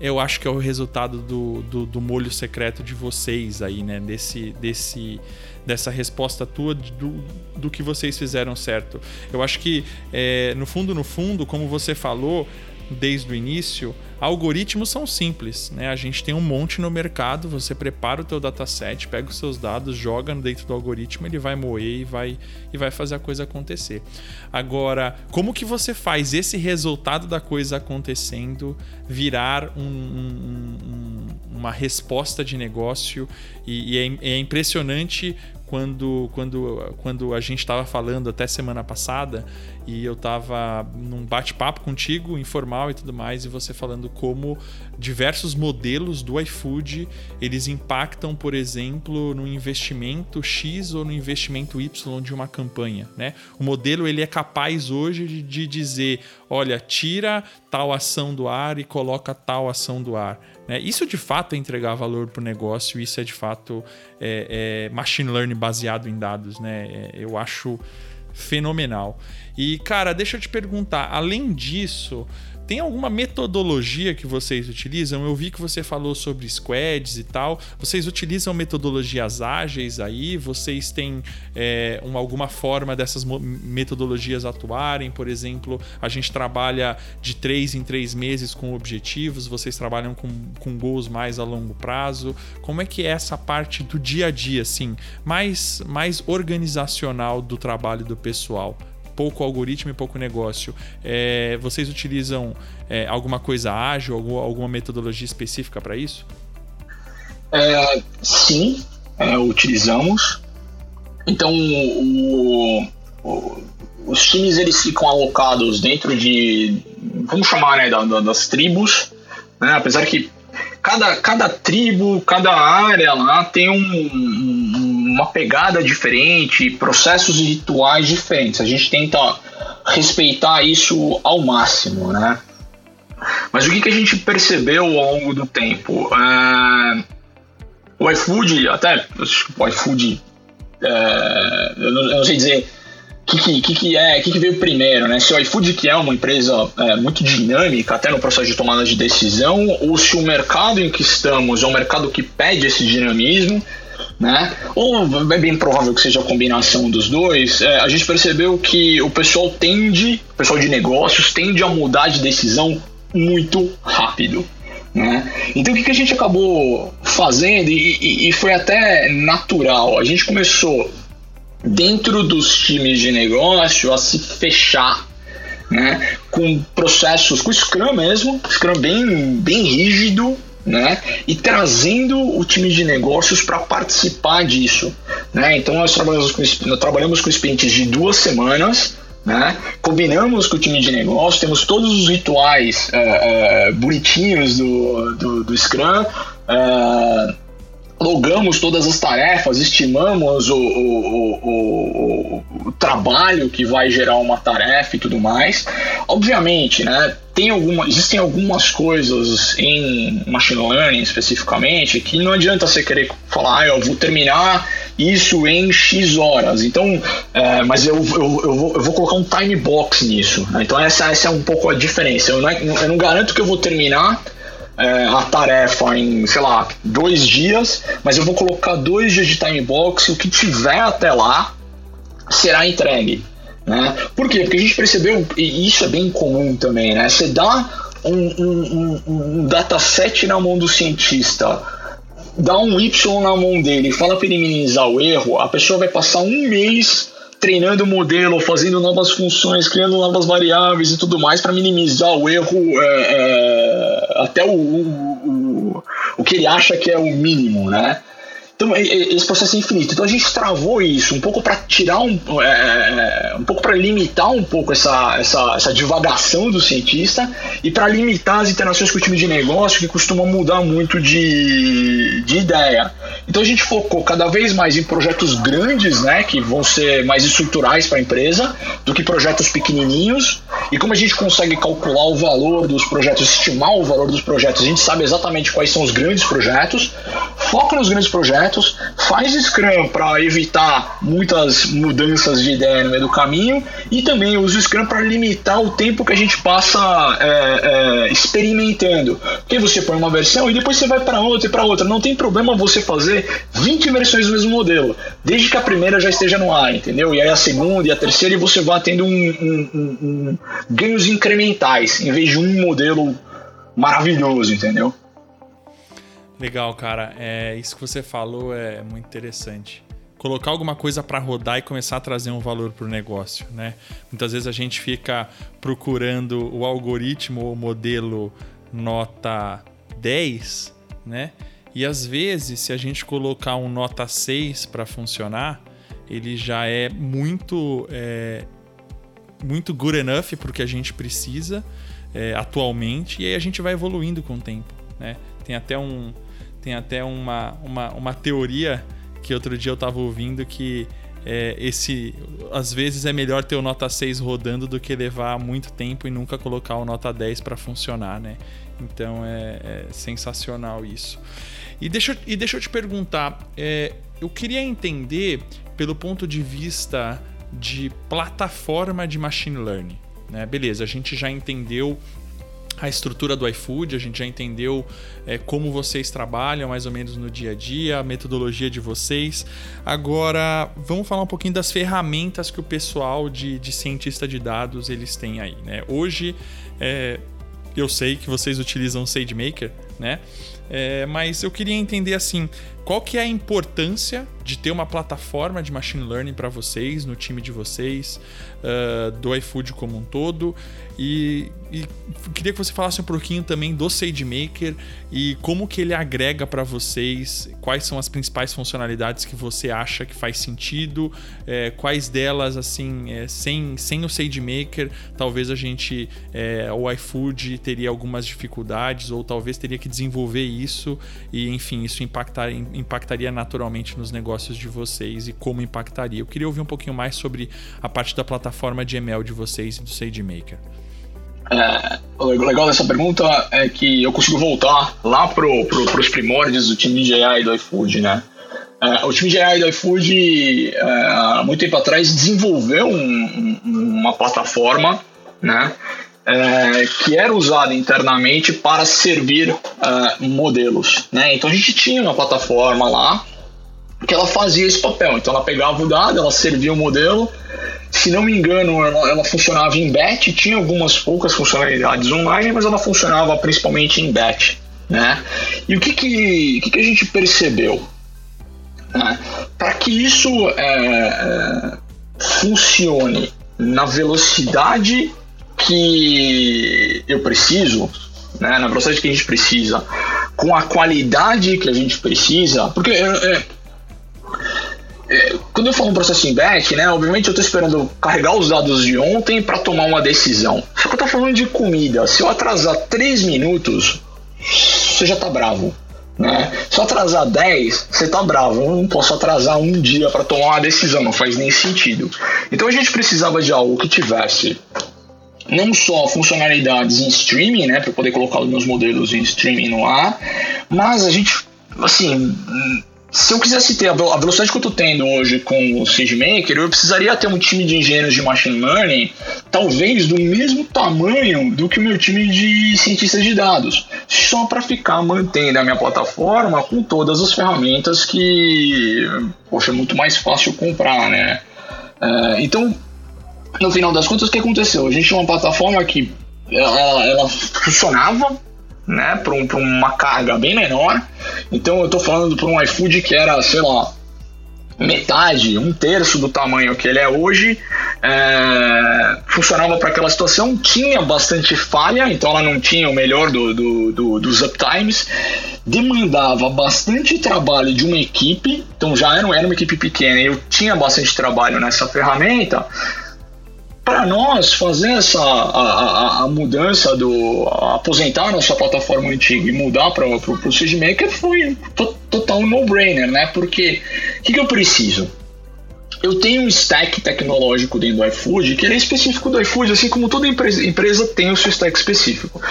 eu acho que é o resultado do, do, do, molho secreto de vocês aí, né? Desse, desse, dessa resposta tua do, do que vocês fizeram certo. Eu acho que, é, no fundo, no fundo, como você falou desde o início, Algoritmos são simples, né? A gente tem um monte no mercado, você prepara o teu dataset, pega os seus dados, joga dentro do algoritmo, ele vai moer e vai, e vai fazer a coisa acontecer. Agora, como que você faz esse resultado da coisa acontecendo virar um, um, um, uma resposta de negócio? E, e é, é impressionante quando, quando, quando a gente estava falando até semana passada e eu estava num bate-papo contigo, informal e tudo mais, e você falando como diversos modelos do iFood eles impactam, por exemplo, no investimento X ou no investimento Y de uma campanha. Né? O modelo ele é capaz hoje de, de dizer, olha, tira tal ação do ar e coloca tal ação do ar. Né? Isso de fato é entregar valor para o negócio, isso é de fato é, é machine learning baseado em dados. Né? É, eu acho fenomenal. E, cara, deixa eu te perguntar, além disso, tem alguma metodologia que vocês utilizam? Eu vi que você falou sobre squads e tal. Vocês utilizam metodologias ágeis aí? Vocês têm é, uma, alguma forma dessas metodologias atuarem? Por exemplo, a gente trabalha de três em três meses com objetivos, vocês trabalham com, com goals mais a longo prazo. Como é que é essa parte do dia a dia, assim, mais, mais organizacional do trabalho do pessoal? Pouco algoritmo e pouco negócio. É, vocês utilizam é, alguma coisa ágil, alguma metodologia específica para isso? É, sim, é, utilizamos. Então, o, o, os times eles ficam alocados dentro de, vamos chamar né, da, da, das tribos, né? apesar que cada, cada tribo, cada área lá tem um, uma pegada diferente, processos e rituais diferentes. A gente tenta respeitar isso ao máximo, né? Mas o que, que a gente percebeu ao longo do tempo? É, o iFood, até o iFood, é, eu, não, eu não sei dizer que, que, que, é, que, que veio primeiro, né? Se o iFood que é uma empresa é, muito dinâmica, até no processo de tomada de decisão, ou se o mercado em que estamos é um mercado que pede esse dinamismo, né? Ou é bem provável que seja a combinação dos dois. É, a gente percebeu que o pessoal tende, o pessoal de negócios tende a mudar de decisão muito rápido. Né? Então o que, que a gente acabou fazendo e, e, e foi até natural. A gente começou dentro dos times de negócio a se fechar, né? Com processos, com Scrum mesmo, Scrum bem, bem rígido, né? E trazendo o time de negócios para participar disso, né? Então nós trabalhamos com, nós trabalhamos com experientes de duas semanas, né? Combinamos com o time de negócio, temos todos os rituais uh, bonitinhos do, do, do Scrum. Uh, logamos todas as tarefas, estimamos o, o, o, o, trabalho que vai gerar uma tarefa e tudo mais. Obviamente, né, tem alguma, existem algumas coisas em machine learning especificamente que não adianta você querer falar, ah, eu vou terminar isso em X horas. Então, é, mas eu, eu, eu, vou, eu vou colocar um time box nisso. Né? Então, essa, essa é um pouco a diferença. Eu não, é, eu não garanto que eu vou terminar é, a tarefa em, sei lá, dois dias, mas eu vou colocar dois dias de time box o que tiver até lá será entregue. Né? Por quê? Porque a gente percebeu, e isso é bem comum também, né? Você dá um, um, um, um dataset na mão do cientista, dá um Y na mão dele, fala para ele minimizar o erro, a pessoa vai passar um mês treinando o modelo, fazendo novas funções, criando novas variáveis e tudo mais para minimizar o erro é, é, até o, o, o, o que ele acha que é o mínimo, né? Então, esse processo é infinito. Então, a gente travou isso um pouco para tirar um, é, é, um pouco para limitar um pouco essa, essa, essa divagação do cientista e para limitar as interações com o time de negócio que costuma mudar muito de, de ideia. Então, a gente focou cada vez mais em projetos grandes, né, que vão ser mais estruturais para a empresa, do que projetos pequenininhos. E como a gente consegue calcular o valor dos projetos, estimar o valor dos projetos, a gente sabe exatamente quais são os grandes projetos, foca nos grandes projetos faz Scrum para evitar muitas mudanças de ideia no meio do caminho e também usa o Scrum para limitar o tempo que a gente passa é, é, experimentando. Porque você põe uma versão e depois você vai para outra e para outra. Não tem problema você fazer 20 versões do mesmo modelo, desde que a primeira já esteja no ar, entendeu? E aí a segunda e a terceira e você vai tendo um, um, um, um ganhos incrementais em vez de um modelo maravilhoso, entendeu? Legal, cara. É, isso que você falou é muito interessante. Colocar alguma coisa para rodar e começar a trazer um valor para o negócio, né? Muitas vezes a gente fica procurando o algoritmo, o modelo nota 10, né? E às vezes, se a gente colocar um nota 6 para funcionar, ele já é muito, é, muito good enough para o que a gente precisa é, atualmente, e aí a gente vai evoluindo com o tempo. Né? Tem até um, tem até uma, uma, uma teoria que outro dia eu estava ouvindo que é, esse às vezes é melhor ter o nota 6 rodando do que levar muito tempo e nunca colocar o nota 10 para funcionar, né? Então é, é, sensacional isso. E deixa, e deixa eu te perguntar, é, eu queria entender pelo ponto de vista de plataforma de machine learning. Né? Beleza, a gente já entendeu a estrutura do iFood, a gente já entendeu é, como vocês trabalham mais ou menos no dia a dia, a metodologia de vocês. Agora, vamos falar um pouquinho das ferramentas que o pessoal de, de cientista de dados eles têm aí. Né? Hoje, é, eu sei que vocês utilizam SageMaker, né? É, mas eu queria entender assim, qual que é a importância de ter uma plataforma de machine learning para vocês, no time de vocês, uh, do iFood como um todo, e, e, queria que você falasse um pouquinho também do SageMaker e como que ele agrega para vocês, quais são as principais funcionalidades que você acha que faz sentido, é, quais delas, assim, é, sem, sem o SageMaker, talvez a gente, é, o iFood teria algumas dificuldades ou talvez teria que desenvolver isso e, enfim, isso impactar, impactaria naturalmente nos negócios de vocês e como impactaria. Eu queria ouvir um pouquinho mais sobre a parte da plataforma de ML de vocês e do SageMaker. É, o legal dessa pergunta é que eu consigo voltar lá pro, pro, pros primórdios do time de AI do iFood, né? É, o time de AI do iFood, é, há muito tempo atrás, desenvolveu um, um, uma plataforma, né? É, que era usada internamente para servir é, modelos, né? Então a gente tinha uma plataforma lá que ela fazia esse papel. Então ela pegava o dado, ela servia o modelo se não me engano, ela, ela, funcionava em batch, tinha algumas poucas funcionalidades online, mas ela funcionava principalmente em batch. Né? E o que, que, que, que a gente percebeu? Né? Para que isso é, é, funcione na velocidade que eu preciso, né, na velocidade que a gente precisa, com a qualidade que a gente precisa, porque é, é, é, quando eu falo um processo em batch, né, obviamente eu estou esperando carregar os dados de ontem para tomar uma decisão. Só que eu estou falando de comida. Se eu atrasar 3 minutos, você já está bravo. Né? Se eu atrasar 10, você está bravo. Eu não posso atrasar um dia para tomar uma decisão, não faz nem sentido. Então a gente precisava de algo que tivesse não só funcionalidades em streaming, né, para poder colocar os meus modelos em streaming no ar, mas a gente, assim, se eu quisesse ter a velocidade que eu estou tendo hoje com o SageMaker, eu precisaria ter um time de engenheiros de machine learning, talvez do mesmo tamanho do que o meu time de cientistas de dados, só para ficar mantendo a minha plataforma com todas as ferramentas que, poxa, é muito mais fácil comprar, né? Uh, então, no final das contas, o que aconteceu? A gente tinha uma plataforma que ela, ela funcionava né, para um, uma carga bem menor. Então eu estou falando para um iFood que era, sei lá, metade, um terço do tamanho que ele é hoje, é, funcionava para aquela situação, tinha bastante falha, então ela não tinha o melhor do, do, do, dos uptimes, demandava bastante trabalho de uma equipe, então já era, era uma equipe pequena, eu tinha bastante trabalho nessa ferramenta, para nós fazer essa a, a, a, mudança do aposentar nossa plataforma antiga e mudar para o SageMaker foi total no-brainer, né? Porque o que, que eu preciso? Eu tenho um stack tecnológico dentro do iFood que ele é específico do iFood, assim como toda empresa, empresa tem o seu stack específico.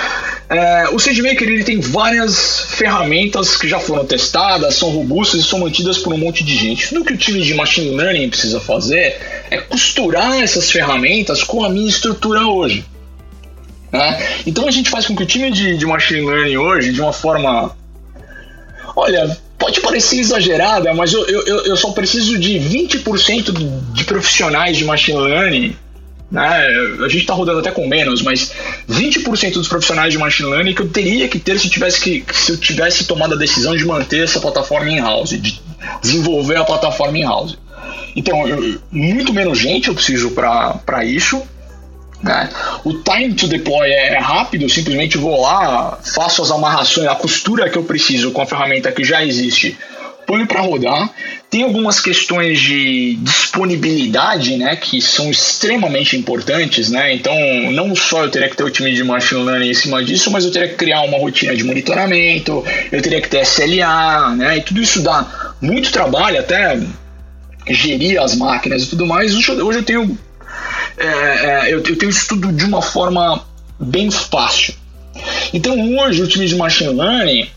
É, o SageMaker ele tem várias ferramentas que já foram testadas, são robustas e são mantidas por um monte de gente. Tudo que o time de machine learning precisa fazer é costurar essas ferramentas com a minha estrutura hoje. Né? Então a gente faz com que o time de, de machine learning hoje, de uma forma. Olha, Pode parecer exagerada, mas eu, eu, eu só preciso de 20% de profissionais de machine learning. Né? A gente está rodando até com menos, mas 20% dos profissionais de machine learning que eu teria que ter se tivesse, que, se eu tivesse tomado a decisão de manter essa plataforma in-house, de desenvolver a plataforma in-house. Então, eu, muito menos gente eu preciso para isso. Né? O time to deploy é rápido, eu simplesmente vou lá, faço as amarrações, a costura que eu preciso com a ferramenta que já existe, ponho para rodar. Tem algumas questões de disponibilidade, né, que são extremamente importantes, né? Então, não só eu teria que ter o time de machine learning em cima disso, mas eu teria que criar uma rotina de monitoramento, eu teria que ter SLA, né? E tudo isso dá muito trabalho, até gerir as máquinas e tudo mais. Hoje eu tenho é, é, eu, eu tenho isso tudo de uma forma bem fácil. Então hoje o time de machine learning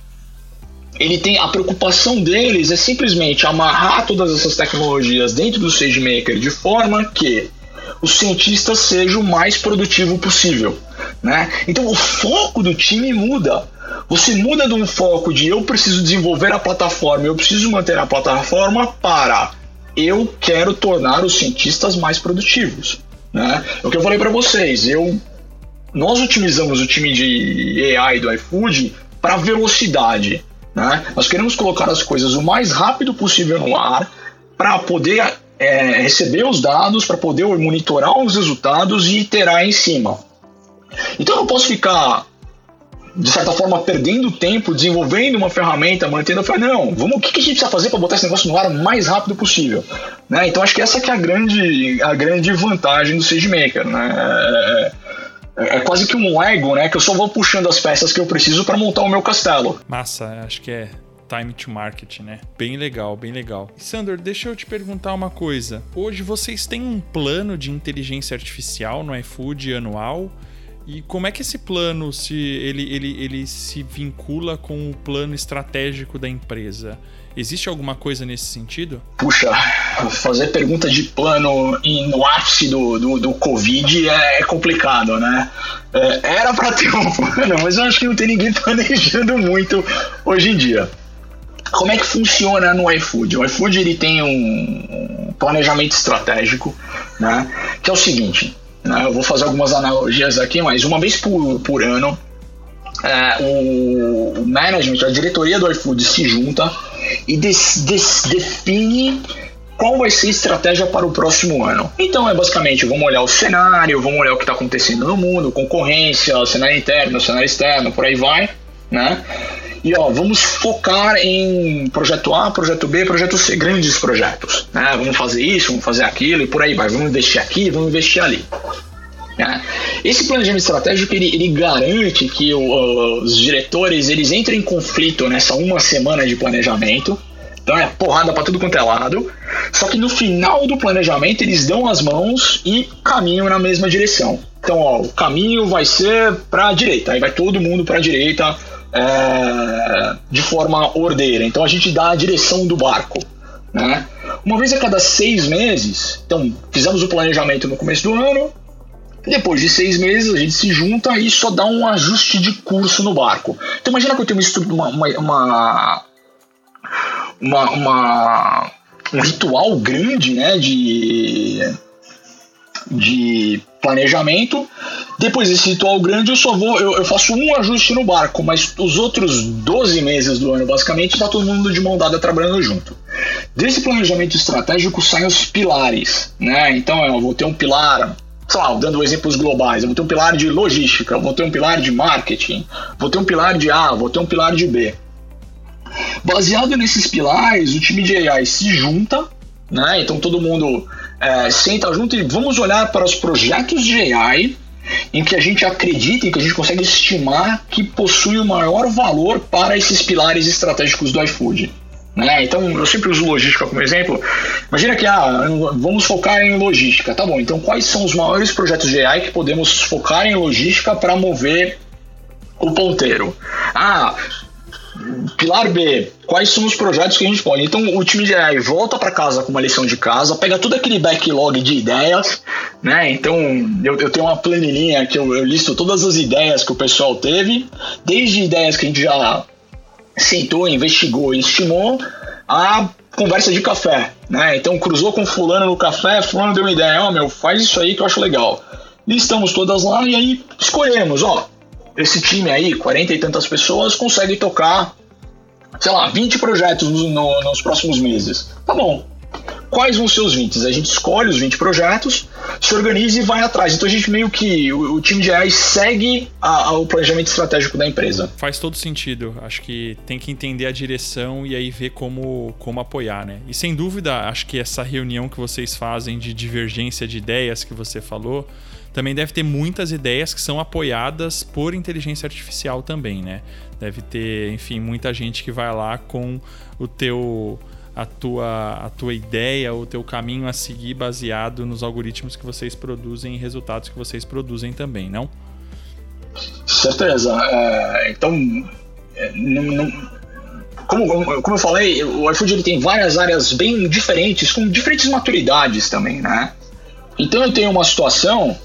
ele tem a preocupação deles é simplesmente amarrar todas essas tecnologias dentro do SageMaker de forma que o cientista seja o mais produtivo possível, né? Então o foco do time muda. Você muda de um foco de eu preciso desenvolver a plataforma, eu preciso manter a plataforma para eu quero tornar os cientistas mais produtivos. Né? É o que eu falei para vocês, eu nós utilizamos o time de AI do iFood para velocidade. Né? Nós queremos colocar as coisas o mais rápido possível no ar para poder é, receber os dados, para poder monitorar os resultados e iterar em cima. Então eu não posso ficar de certa forma, perdendo tempo, desenvolvendo uma ferramenta, mantendo. Eu falei, não, vamos, o que a gente precisa fazer para botar esse negócio no ar o mais rápido possível? Né? Então, acho que essa que é a grande, a grande vantagem do SageMaker. Né? É, é, é quase que um Lego, né? Que eu só vou puxando as peças que eu preciso para montar o meu castelo. Massa, acho que é time to market, né? Bem legal, bem legal. Sandor, deixa eu te perguntar uma coisa. Hoje vocês têm um plano de inteligência artificial no iFood anual? E como é que esse plano se ele, ele, ele se vincula com o plano estratégico da empresa? Existe alguma coisa nesse sentido? Puxa, fazer pergunta de plano no ápice do, do, do Covid é, é complicado, né? É, era para ter um plano, mas eu acho que não tem ninguém planejando muito hoje em dia. Como é que funciona no iFood? O iFood ele tem um planejamento estratégico, né? Que é o seguinte? Eu vou fazer algumas analogias aqui, mas uma vez por, por ano, é, o, o management, a diretoria do iFood se junta e des, des, define qual vai ser a estratégia para o próximo ano. Então é basicamente, vamos olhar o cenário, vamos olhar o que está acontecendo no mundo, concorrência, cenário interno, cenário externo, por aí vai, né? E ó, vamos focar em projeto A, projeto B, projeto C, grandes projetos. Né? Vamos fazer isso, vamos fazer aquilo e por aí vai. Vamos investir aqui, vamos investir ali. Né? Esse planejamento estratégico ele, ele garante que o, os diretores eles entrem em conflito nessa uma semana de planejamento. Então é porrada para tudo quanto é lado. Só que no final do planejamento eles dão as mãos e caminham na mesma direção. Então, ó, o caminho vai ser para a direita, aí vai todo mundo para a direita é, de forma ordeira. Então a gente dá a direção do barco. Né? Uma vez a cada seis meses, então fizemos o planejamento no começo do ano, depois de seis meses a gente se junta e só dá um ajuste de curso no barco. Então imagina que eu tenho uma, uma, uma, uma, um ritual grande né, de, de planejamento. Depois desse ritual grande, eu só vou, eu, eu, faço um ajuste no barco, mas os outros 12 meses do ano, basicamente, está todo mundo de mão dada trabalhando junto. Desse planejamento estratégico saem os pilares, né? Então eu vou ter um pilar sei lá, dando exemplos globais, eu vou ter um pilar de logística, vou ter um pilar de marketing, vou ter um pilar de A, vou ter um pilar de B. Baseado nesses pilares, o time de AI se junta, né? Então todo mundo é, senta junto e vamos olhar para os projetos de AI em que a gente acredita, em que a gente consegue estimar que possui o maior valor para esses pilares estratégicos do iFood. Né? Então, eu sempre uso logística como exemplo. Imagina que ah, vamos focar em logística. Tá bom, então quais são os maiores projetos de AI que podemos focar em logística para mover o ponteiro? Ah, pilar B, quais são os projetos que a gente pode? Então, o time de AI volta para casa com uma lição de casa, pega todo aquele backlog de ideias, né? Então, eu, eu tenho uma planilhinha que eu, eu listo todas as ideias que o pessoal teve, desde ideias que a gente já sentou, investigou e estimou a conversa de café, né? Então cruzou com fulano no café, fulano deu uma ideia, ó, oh, meu, faz isso aí que eu acho legal. Listamos todas lá e aí escolhemos, ó, esse time aí, 40 e tantas pessoas, consegue tocar, sei lá, 20 projetos no, no, nos próximos meses. Tá bom, quais vão ser os 20? A gente escolhe os 20 projetos, se organiza e vai atrás. Então a gente meio que, o, o time de AI segue a, a, o planejamento estratégico da empresa. Faz todo sentido. Acho que tem que entender a direção e aí ver como, como apoiar, né? E sem dúvida, acho que essa reunião que vocês fazem de divergência de ideias que você falou, também deve ter muitas ideias que são apoiadas por inteligência artificial também, né? Deve ter, enfim, muita gente que vai lá com o teu a tua, a tua ideia, o teu caminho a seguir baseado nos algoritmos que vocês produzem e resultados que vocês produzem também, não? Certeza. É, então, é, não, não, como, como eu falei, o iFood ele tem várias áreas bem diferentes, com diferentes maturidades também, né? Então eu tenho uma situação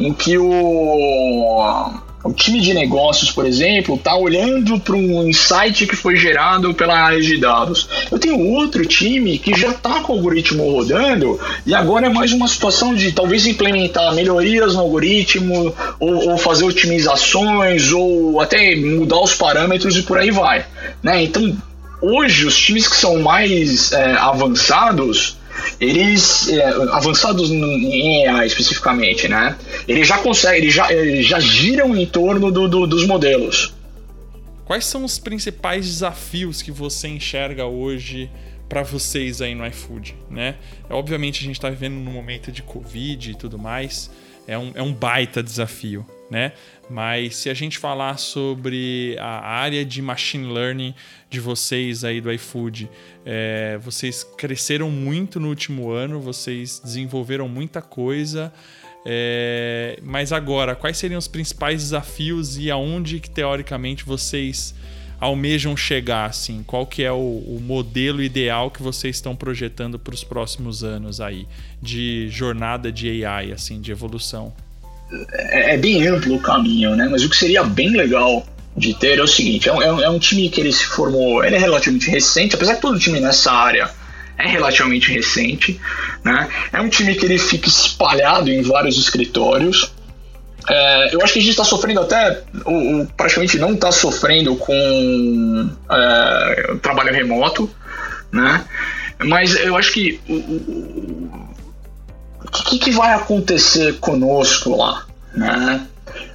em que o o time de negócios, por exemplo, está olhando para um insight que foi gerado pela área de dados. Eu tenho outro time que já está com o algoritmo rodando e agora é mais uma situação de talvez implementar melhorias no algoritmo ou, ou fazer otimizações ou até mudar os parâmetros e por aí vai. Né? Então, hoje, os times que são mais é, avançados eles é, avançados em AI especificamente, né? Eles já conseguem, eles já, eles já giram em torno do, do, dos modelos. Quais são os principais desafios que você enxerga hoje para vocês aí no iFood, né? Obviamente a gente está vivendo num momento de Covid e tudo mais, é um, é um baita desafio, né? Mas se a gente falar sobre a área de machine learning de vocês aí do iFood, é, vocês cresceram muito no último ano, vocês desenvolveram muita coisa. É, mas agora, quais seriam os principais desafios e aonde que teoricamente vocês almejam chegar? Assim, qual que é o, o modelo ideal que vocês estão projetando para os próximos anos aí de jornada de AI, assim, de evolução? é, é, bem amplo o caminho, né? Mas o que seria bem legal de ter é o seguinte: é um, é um, é time que ele se formou, ele é relativamente recente, apesar que todo time nessa área é relativamente recente, né? É um time que ele fica espalhado em vários escritórios. É, eu acho que a gente está sofrendo até, ou, praticamente não está sofrendo com é, trabalho remoto, né? Mas eu acho que o, o, o que, que vai acontecer conosco lá? Né?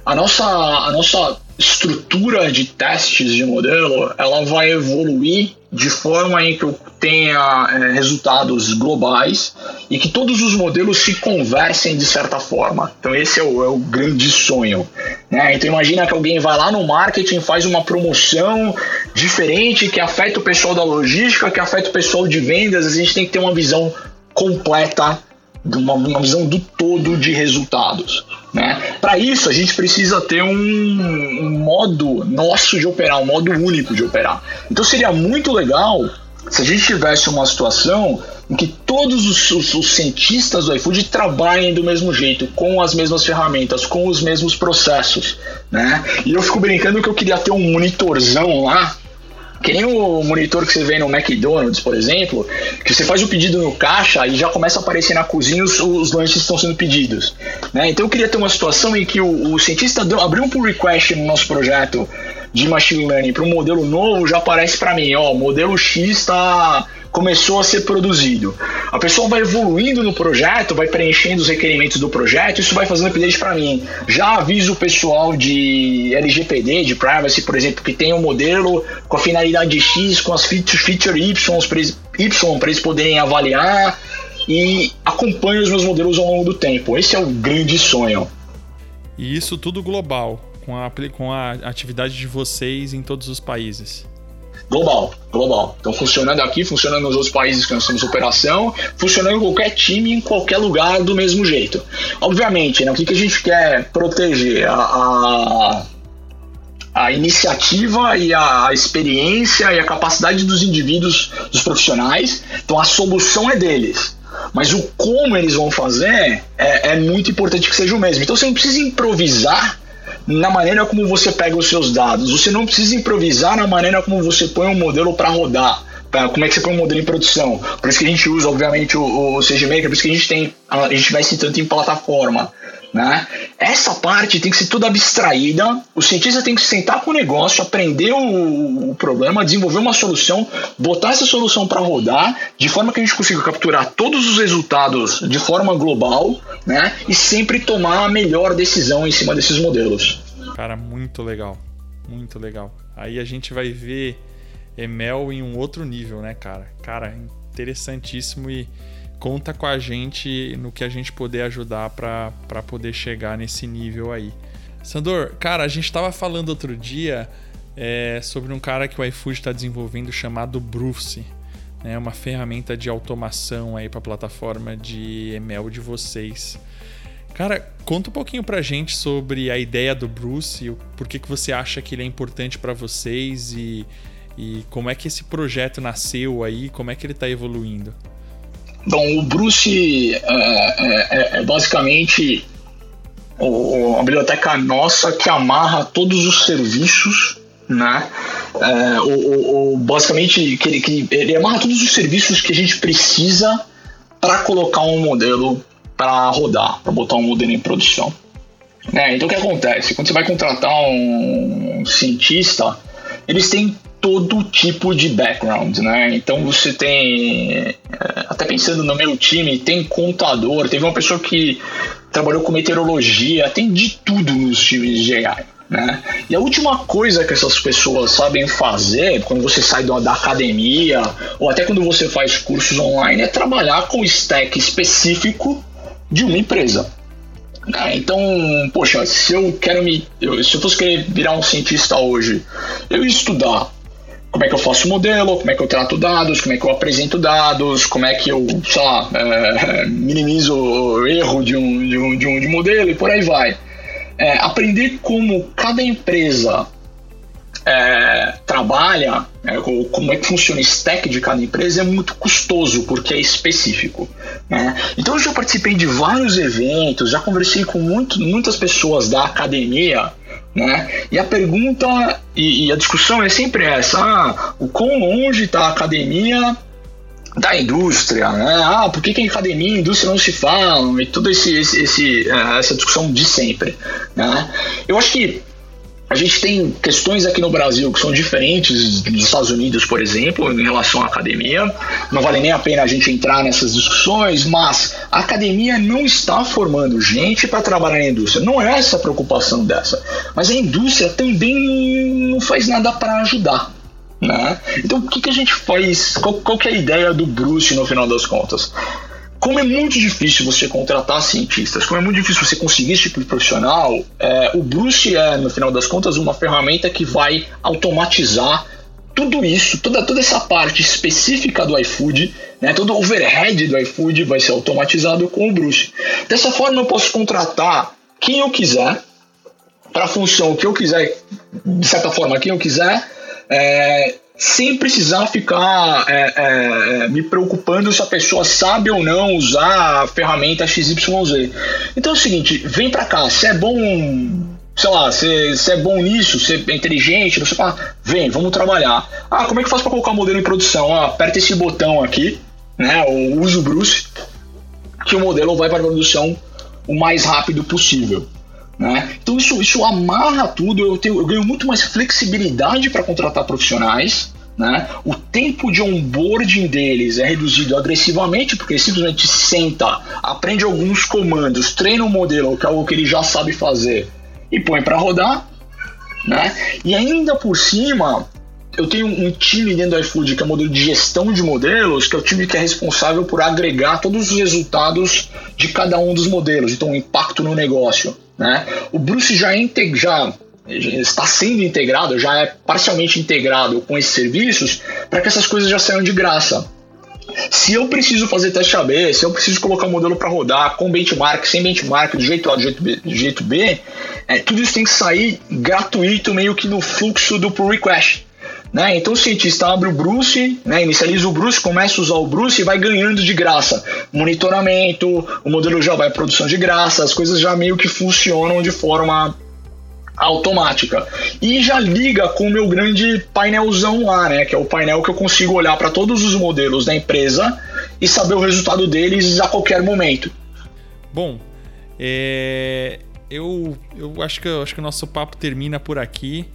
A, nossa, a nossa estrutura de testes de modelo ela vai evoluir de forma em que eu tenha é, resultados globais e que todos os modelos se conversem de certa forma. Então esse é o, é o grande sonho. Né? Então imagina que alguém vai lá no marketing, faz uma promoção diferente que afeta o pessoal da logística, que afeta o pessoal de vendas. A gente tem que ter uma visão completa uma, uma visão do todo de resultados. Né? Para isso, a gente precisa ter um, um, modo nosso de operar, um modo único de operar. Então seria muito legal se a gente tivesse uma situação em que todos os, os, os, cientistas do iFood trabalhem do mesmo jeito, com as mesmas ferramentas, com os mesmos processos. Né? E eu fico brincando que eu queria ter um monitorzão lá que nem o monitor que você vê no McDonald's, por exemplo, que você faz o pedido no caixa e já começa a aparecer na cozinha os, os lanches estão sendo pedidos. Né? Então eu queria ter uma situação em que o, o cientista deu, abriu um pull request no nosso projeto de machine learning para um modelo novo, já aparece para mim, ó, modelo X está começou a ser produzido. A pessoa vai evoluindo no projeto, vai preenchendo os requerimentos do projeto, isso vai fazendo update para mim. Já aviso o pessoal de LGPD, de privacy, por exemplo, que tem um modelo com a finalidade X, com as feature Y para eles poderem avaliar e acompanho os meus modelos ao longo do tempo. Esse é o grande sonho. E isso tudo global, com a, com a atividade de vocês em todos os países global, global. Então funcionando aqui, funcionando nos outros países que nós temos operação, funcionando em qualquer time, em qualquer lugar do mesmo jeito. Obviamente, né, o que, que a gente quer proteger? A, a, a iniciativa e a, experiência e a capacidade dos indivíduos, dos profissionais. Então a solução é deles. Mas o como eles vão fazer é, é muito importante que seja o mesmo. Então você não precisa improvisar na maneira como você pega os seus dados. Você não precisa improvisar na maneira como você põe um modelo para rodar. Como é que você põe um modelo em produção? Por isso que a gente usa, obviamente, o, o SageMaker, por isso que a gente tem, a gente vai tanto em plataforma. Né? Essa parte tem que ser toda abstraída. O cientista tem que sentar com o negócio, aprender o, o problema, desenvolver uma solução, botar essa solução para rodar, de forma que a gente consiga capturar todos os resultados de forma global, né? E sempre tomar a melhor decisão em cima desses modelos. Cara, muito legal, muito legal. Aí a gente vai ver Emel em um outro nível, né, cara? Cara, interessantíssimo e conta com a gente no que a gente puder ajudar para poder chegar nesse nível aí. Sandor, cara, a gente estava falando outro dia é, sobre um cara que o iFood está desenvolvendo chamado Bruce, né, uma ferramenta de automação aí para a plataforma de ML de vocês. Cara, conta um pouquinho pra gente sobre a ideia do Bruce, por que, que você acha que ele é importante para vocês e, e como é que esse projeto nasceu aí, como é que ele está evoluindo. Bom, o Bruce é, é, é, é basicamente uma biblioteca nossa que amarra todos os serviços, né? É, o, o, basicamente, que ele, que ele amarra todos os serviços que a gente precisa para colocar um modelo para rodar, para botar um modelo em produção. Né? Então, o que acontece? Quando você vai contratar um cientista, eles têm todo tipo de background, né? Então você tem, é, até pensando no meu time, tem contador, teve uma pessoa que trabalhou com meteorologia, tem de tudo nos times de AI. Né? E a última coisa que essas pessoas sabem fazer quando você sai da academia ou até quando você faz cursos online é trabalhar com stack específico de uma empresa. Né? Então, poxa, se eu quero me. se eu fosse querer virar um cientista hoje, eu ia estudar como é que eu faço o modelo, como é que eu trato dados, como é que eu apresento dados, como é que eu, sei lá, é, minimizo o erro de um, de, um, de um de modelo e por aí vai. É, aprender como cada empresa é, trabalha, é, como é que funciona o stack de cada empresa é muito custoso, porque é específico. Né? Então eu já participei de vários eventos, já conversei com muito, muitas pessoas da academia né? E a pergunta e, e, a discussão é sempre essa: ah, o quão longe está a academia da indústria, né? Ah, por que, que academia e indústria não se falam? E toda esse, esse, esse, é, essa discussão de sempre. Né? Eu acho que a gente tem questões aqui no Brasil que são diferentes dos Estados Unidos, por exemplo, em relação à academia. Não vale nem a pena a gente entrar nessas discussões, mas a academia não está formando gente para trabalhar na indústria. Não é essa a preocupação dessa. Mas a indústria também não faz nada para ajudar. Né? Então, o que, que a gente faz? Qual, qual é a ideia do Bruce no final das contas? Como é muito difícil você contratar cientistas, como é muito difícil você conseguir esse tipo de profissional, é, o Bruce é, no final das contas, uma ferramenta que vai automatizar tudo isso, toda, toda essa parte específica do iFood, né, todo o overhead do iFood vai ser automatizado com o Bruce. Dessa forma, eu posso contratar quem eu quiser, para a função que eu quiser, de certa forma, quem eu quiser, é, sem precisar ficar é, é, é, me preocupando se a pessoa sabe ou não usar a ferramenta XYZ. Então é o seguinte, vem para cá, se é bom, sei lá, se, se é bom nisso, se é inteligente, você fala, vem, vamos trabalhar. Ah, como é que faz para colocar o modelo em produção? Ah, aperta esse botão aqui, né, ou usa o Bruce, que o modelo vai para produção o mais rápido possível. Né? Então isso, isso amarra tudo, eu, tenho, eu ganho muito mais flexibilidade para contratar profissionais. Né? O tempo de onboarding deles é reduzido agressivamente, porque simplesmente senta, aprende alguns comandos, treina um modelo, que é algo que ele já sabe fazer, e põe para rodar. Né? E ainda por cima, eu tenho um time dentro do iFood que é o modelo de gestão de modelos, que é o time que é responsável por agregar todos os resultados de cada um dos modelos, então o impacto no negócio. Né? O Bruce já, é já está sendo integrado, já é parcialmente integrado com esses serviços para que essas coisas já saiam de graça. Se eu preciso fazer teste AB, se eu preciso colocar o um modelo para rodar com benchmark, sem benchmark, do jeito A, do jeito B, do jeito B é, tudo isso tem que sair gratuito, meio que no fluxo do pull request. Né? Então o cientista abre o Bruce, né? inicializa o Bruce, começa a usar o Bruce e vai ganhando de graça. Monitoramento, o modelo já vai produção de graça, as coisas já meio que funcionam de forma automática. E já liga com o meu grande painelzão lá, né? Que é o painel que eu consigo olhar para todos os modelos da empresa e saber o resultado deles a qualquer momento. Bom, é... eu, eu acho que eu acho que o nosso papo termina por aqui.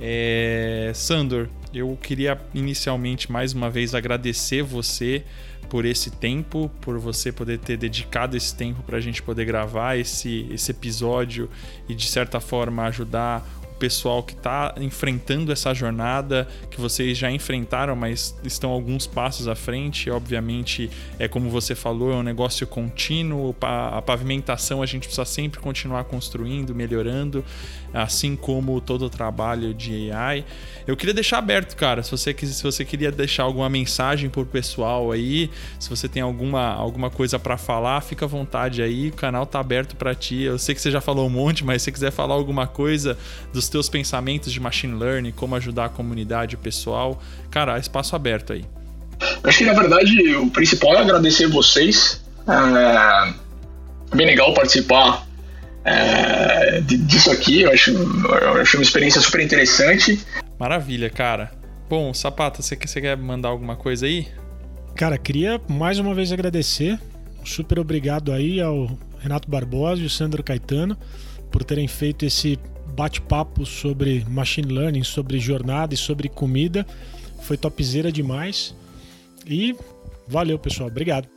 É... Sandor, eu queria inicialmente mais uma vez agradecer você por esse tempo, por você poder ter dedicado esse tempo para a gente poder gravar esse, esse episódio e de certa forma ajudar pessoal que está enfrentando essa jornada que vocês já enfrentaram, mas estão alguns passos à frente. Obviamente, é como você falou, é um negócio contínuo. A pavimentação a gente precisa sempre continuar construindo, melhorando, assim como todo o trabalho de AI. Eu queria deixar aberto, cara, se você, se você queria deixar alguma mensagem para o pessoal aí, se você tem alguma, alguma coisa para falar, fica à vontade aí. O canal tá aberto para ti. Eu sei que você já falou um monte, mas se você quiser falar alguma coisa dos teus pensamentos de machine learning, como ajudar a comunidade, o pessoal. Cara, espaço aberto aí. Acho que na verdade o principal é agradecer vocês. É bem legal participar é, disso aqui. Eu acho, eu acho uma experiência super interessante. Maravilha, cara. Bom, Sapata, você quer, você quer mandar alguma coisa aí? Cara, queria mais uma vez agradecer. Super obrigado aí ao Renato Barbosa e o Sandro Caetano por terem feito esse bate-papo sobre machine learning, sobre jornada e sobre comida. Foi topzera demais. E valeu, pessoal. Obrigado.